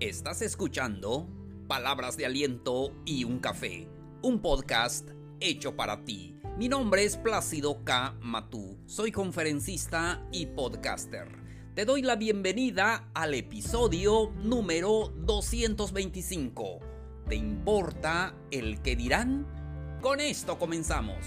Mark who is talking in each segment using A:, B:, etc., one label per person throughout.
A: Estás escuchando Palabras de Aliento y un Café, un podcast hecho para ti. Mi nombre es Plácido K. Matú, soy conferencista y podcaster. Te doy la bienvenida al episodio número 225. ¿Te importa el que dirán? Con esto comenzamos.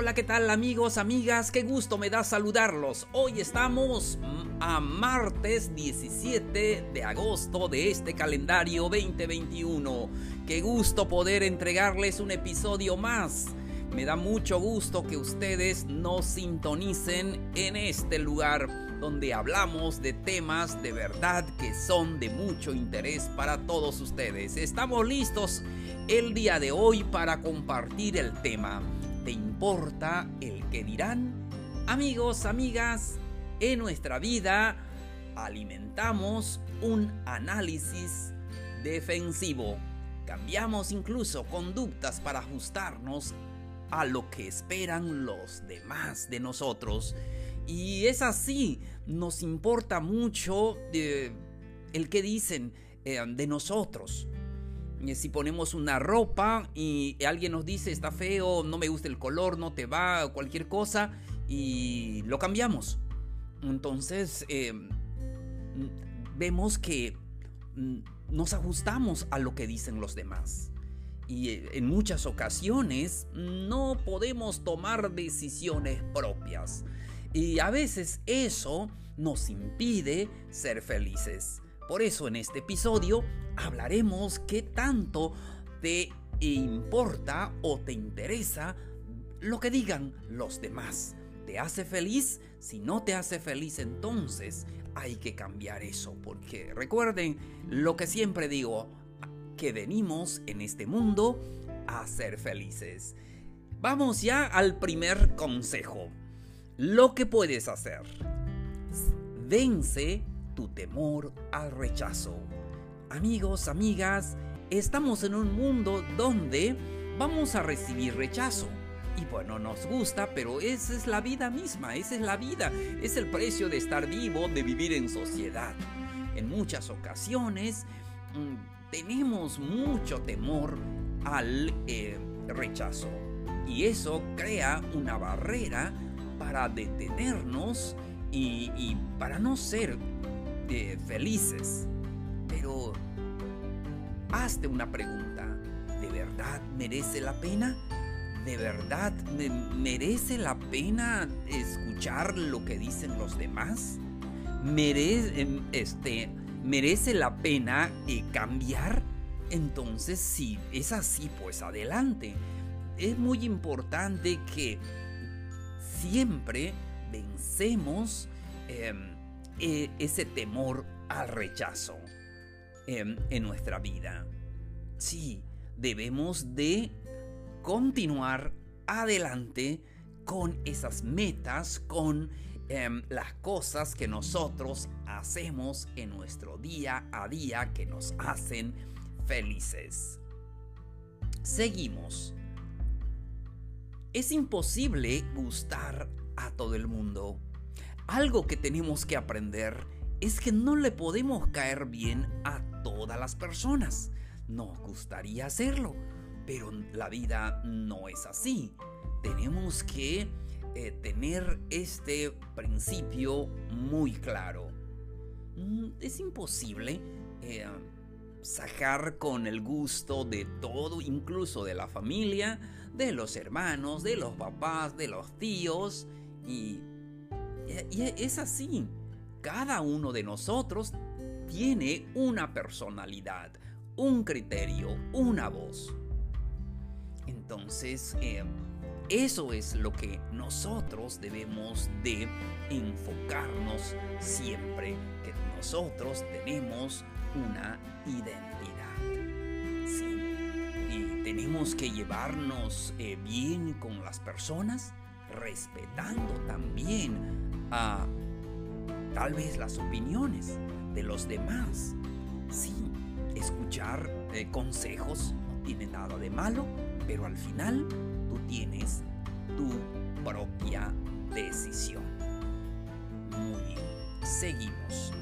A: Hola, ¿qué tal amigos, amigas? Qué gusto me da saludarlos. Hoy estamos a martes 17 de agosto de este calendario 2021. Qué gusto poder entregarles un episodio más. Me da mucho gusto que ustedes nos sintonicen en este lugar donde hablamos de temas de verdad que son de mucho interés para todos ustedes. Estamos listos el día de hoy para compartir el tema ¿Te importa el que dirán? Amigos, amigas, en nuestra vida alimentamos un análisis defensivo. Cambiamos incluso conductas para ajustarnos a lo que esperan los demás de nosotros. Y es así, nos importa mucho eh, el que dicen eh, de nosotros. Eh, si ponemos una ropa y alguien nos dice está feo, no me gusta el color, no te va, cualquier cosa, y lo cambiamos. Entonces eh, vemos que mm, nos ajustamos a lo que dicen los demás. Y eh, en muchas ocasiones no podemos tomar decisiones propias. Y a veces eso nos impide ser felices. Por eso en este episodio hablaremos qué tanto te importa o te interesa lo que digan los demás. ¿Te hace feliz? Si no te hace feliz entonces hay que cambiar eso. Porque recuerden lo que siempre digo, que venimos en este mundo a ser felices. Vamos ya al primer consejo. Lo que puedes hacer. Vence temor al rechazo. Amigos, amigas, estamos en un mundo donde vamos a recibir rechazo. Y bueno, nos gusta, pero esa es la vida misma, esa es la vida, es el precio de estar vivo, de vivir en sociedad. En muchas ocasiones mm, tenemos mucho temor al eh, rechazo y eso crea una barrera para detenernos y para no ser felices. Pero hazte una pregunta. ¿De verdad merece la pena? ¿De verdad merece la pena escuchar lo que dicen los demás? ¿Merece, em, este, ¿merece la pena eh, cambiar? Entonces, si es así, pues adelante. Es muy importante que siempre vencemos em, e, ese temor al rechazo en, en nuestra vida. Sí, debemos de continuar adelante con esas metas, con em, las cosas que nosotros hacemos en nuestro día a día que nos hacen felices. Seguimos. Es imposible gustar a todo el mundo. Algo que tenemos que aprender es que no le podemos caer bien a todas las personas. Nos gustaría hacerlo, pero la vida no es así. Tenemos que eh, tener este principio muy claro. Mm, es imposible eh, sacar con el gusto de todo, incluso de la familia, de los hermanos, de los papás, de los tíos y y es así. Cada uno de nosotros tiene una personalidad, un criterio, una voz. Entonces, eh, eso es lo que nosotros debemos de enfocarnos siempre, que nosotros tenemos una identidad. Y tenemos que llevarnos eh, bien con las personas, respetando también tal vez las opiniones de los demás. Sí, escuchar eh, consejos no tiene nada de malo, pero al final tú tienes tu propia decisión. Muy bien, seguimos.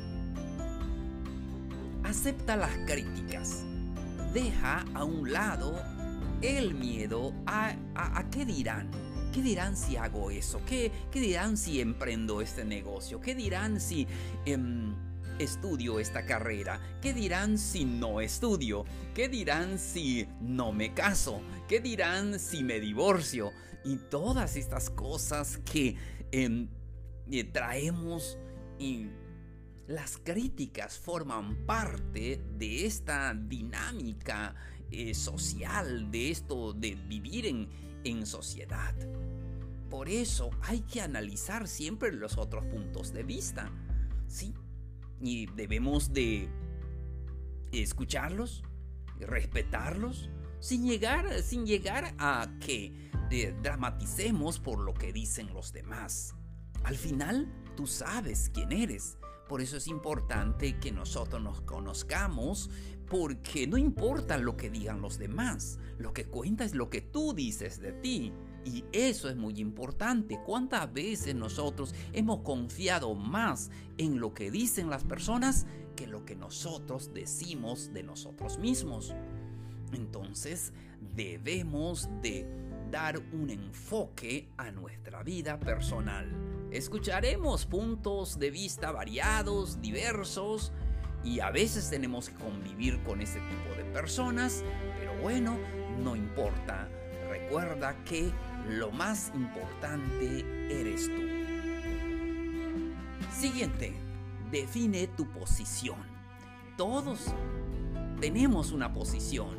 A: Acepta las críticas. Deja a un lado el miedo a, a, qué dirán. ¿Qué dirán si hago eso? ¿Qué, ¿Qué, dirán si emprendo este negocio? ¿Qué dirán si em, estudio esta carrera? ¿Qué dirán si no estudio? ¿Qué dirán si no me caso? ¿Qué dirán si me divorcio? Y todas estas cosas que em, eh, traemos y las críticas forman parte de esta dinámica eh, social, de esto de vivir en, en sociedad. Por eso hay que analizar siempre los otros puntos de vista. Sí, y debemos de escucharlos, respetarlos, sin llegar, sin llegar a que eh, dramaticemos por lo que dicen los demás. Al final, tú sabes quién eres. Por eso es importante que nosotros nos conozcamos, porque no importa lo que digan los demás, lo que cuenta es lo que tú dices de ti. Y eso es muy importante. ¿Cuántas veces nosotros hemos confiado más en lo que dicen las personas que lo que nosotros decimos de nosotros mismos? Entonces debemos de dar un enfoque a nuestra vida personal. Escucharemos puntos de vista variados, diversos, y a veces tenemos que convivir con ese tipo de personas, pero bueno, no importa. Recuerda que lo más importante eres tú. Siguiente, define tu posición. Todos tenemos una posición,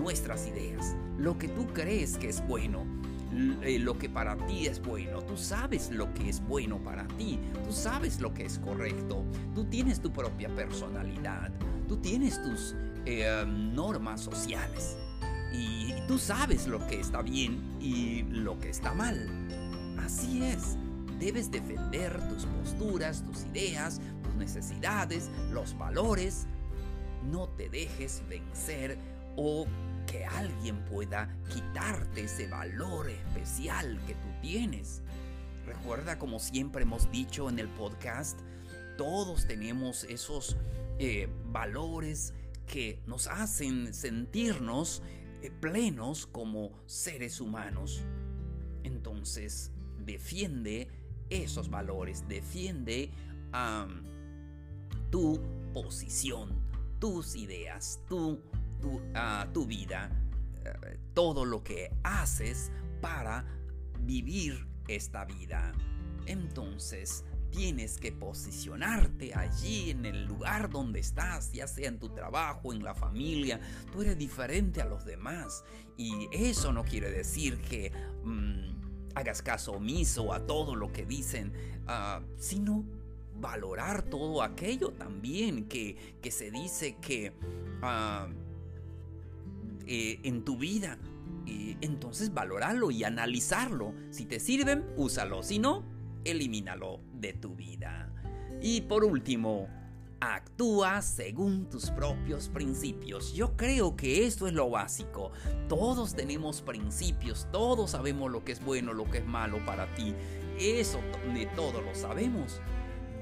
A: nuestras ideas, lo que tú crees que es bueno, lo que para ti es bueno. Tú sabes lo que es bueno para ti. Tú sabes lo que es correcto. Tú tienes tu propia personalidad. Tú tienes tus eh, normas sociales y tú sabes lo que está bien y lo que está mal. Así es, debes defender tus posturas, tus ideas, tus necesidades, los valores. No te dejes vencer o que alguien pueda quitarte ese valor especial que tú tienes. Recuerda, como siempre hemos dicho en el podcast, todos tenemos esos eh, valores que nos hacen sentirnos eh, plenos como seres humanos. Entonces, defiende esos valores, defiende tu posición, tus ideas, tu, tu, ah, tu vida, eh, todo lo que haces para vivir esta vida. Entonces, tienes que posicionarte allí en el lugar donde estás, ya sea en tu trabajo, en la familia. Tú eres diferente a los demás. Y eso no quiere decir que mm, hagas caso omiso a todo lo que dicen, ah, sino valorar todo aquello también que, que se dice que ah, eh, en tu vida. Entonces valorarlo y analizarlo. Si te sirven, úsalo. Si no, elimínalo de tu vida. Y por último, actúa según tus propios principios. Yo creo que esto es lo básico. Todos tenemos principios, todos sabemos lo que es bueno, lo que es malo para ti. Eso de todo lo sabemos.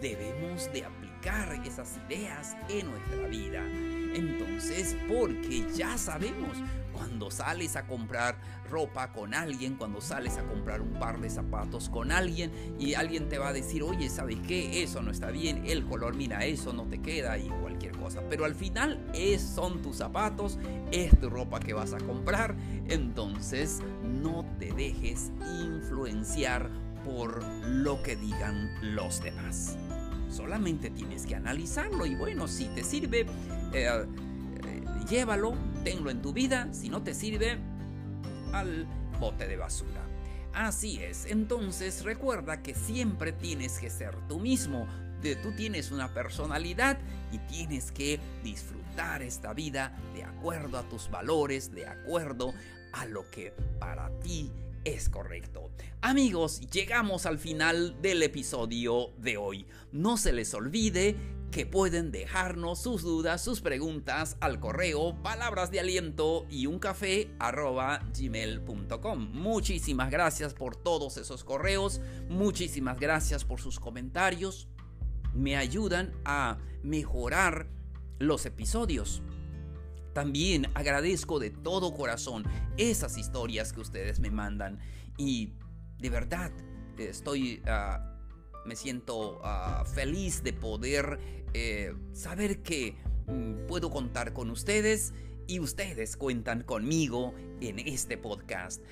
A: Debemos de aplicar esas ideas en nuestra vida. Entonces, porque ya sabemos, cuando sales a comprar ropa con alguien, cuando sales a comprar un par de zapatos con alguien y alguien te va a decir, oye, ¿sabes qué? Eso no está bien, el color, mira, eso no te queda y cualquier cosa. Pero al final es, son tus zapatos, es tu ropa que vas a comprar, entonces no te dejes influenciar por lo que digan los demás. Solamente tienes que analizarlo y bueno, si te sirve, eh, eh, llévalo, tenlo en tu vida, si no te sirve, al bote de basura. Así es, entonces recuerda que siempre tienes que ser tú mismo, de, tú tienes una personalidad y tienes que disfrutar esta vida de acuerdo a tus valores, de acuerdo a lo que para ti es correcto. Amigos, llegamos al final del episodio de hoy. No se les olvide que pueden dejarnos sus dudas, sus preguntas al correo palabras de aliento y un gmail.com. Muchísimas gracias por todos esos correos, muchísimas gracias por sus comentarios. Me ayudan a mejorar los episodios. También agradezco de todo corazón esas historias que ustedes me mandan y de verdad estoy ah, me siento ah, feliz de poder eh, saber que mm, puedo contar con ustedes y ustedes cuentan conmigo en este podcast.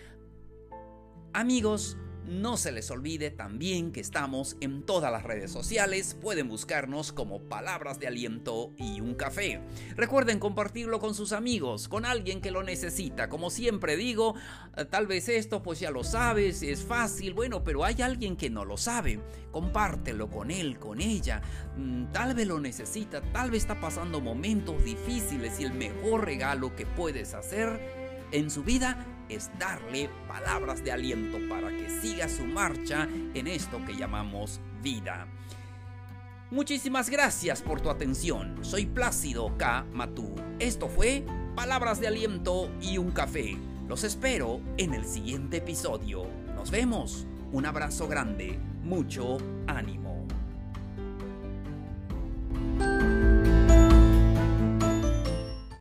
A: Amigos, no se les olvide también que estamos en todas las redes sociales, pueden buscarnos como Palabras de Aliento y un café. Recuerden compartirlo con sus amigos, con alguien que lo necesita. Como siempre digo, eh, tal vez esto pues ya lo sabes, es fácil, bueno, pero hay alguien que no lo sabe. Compártelo con él, con ella. Mm, tal vez lo necesita, tal vez está pasando momentos difíciles y el mejor regalo que puedes hacer en su vida es darle palabras de aliento para que siga su marcha en esto que llamamos vida. Muchísimas gracias por tu atención. Soy Plácido K. Matú. Esto fue Palabras de Aliento y un café. Los espero en el siguiente episodio. Nos vemos. Un abrazo grande. Mucho ánimo.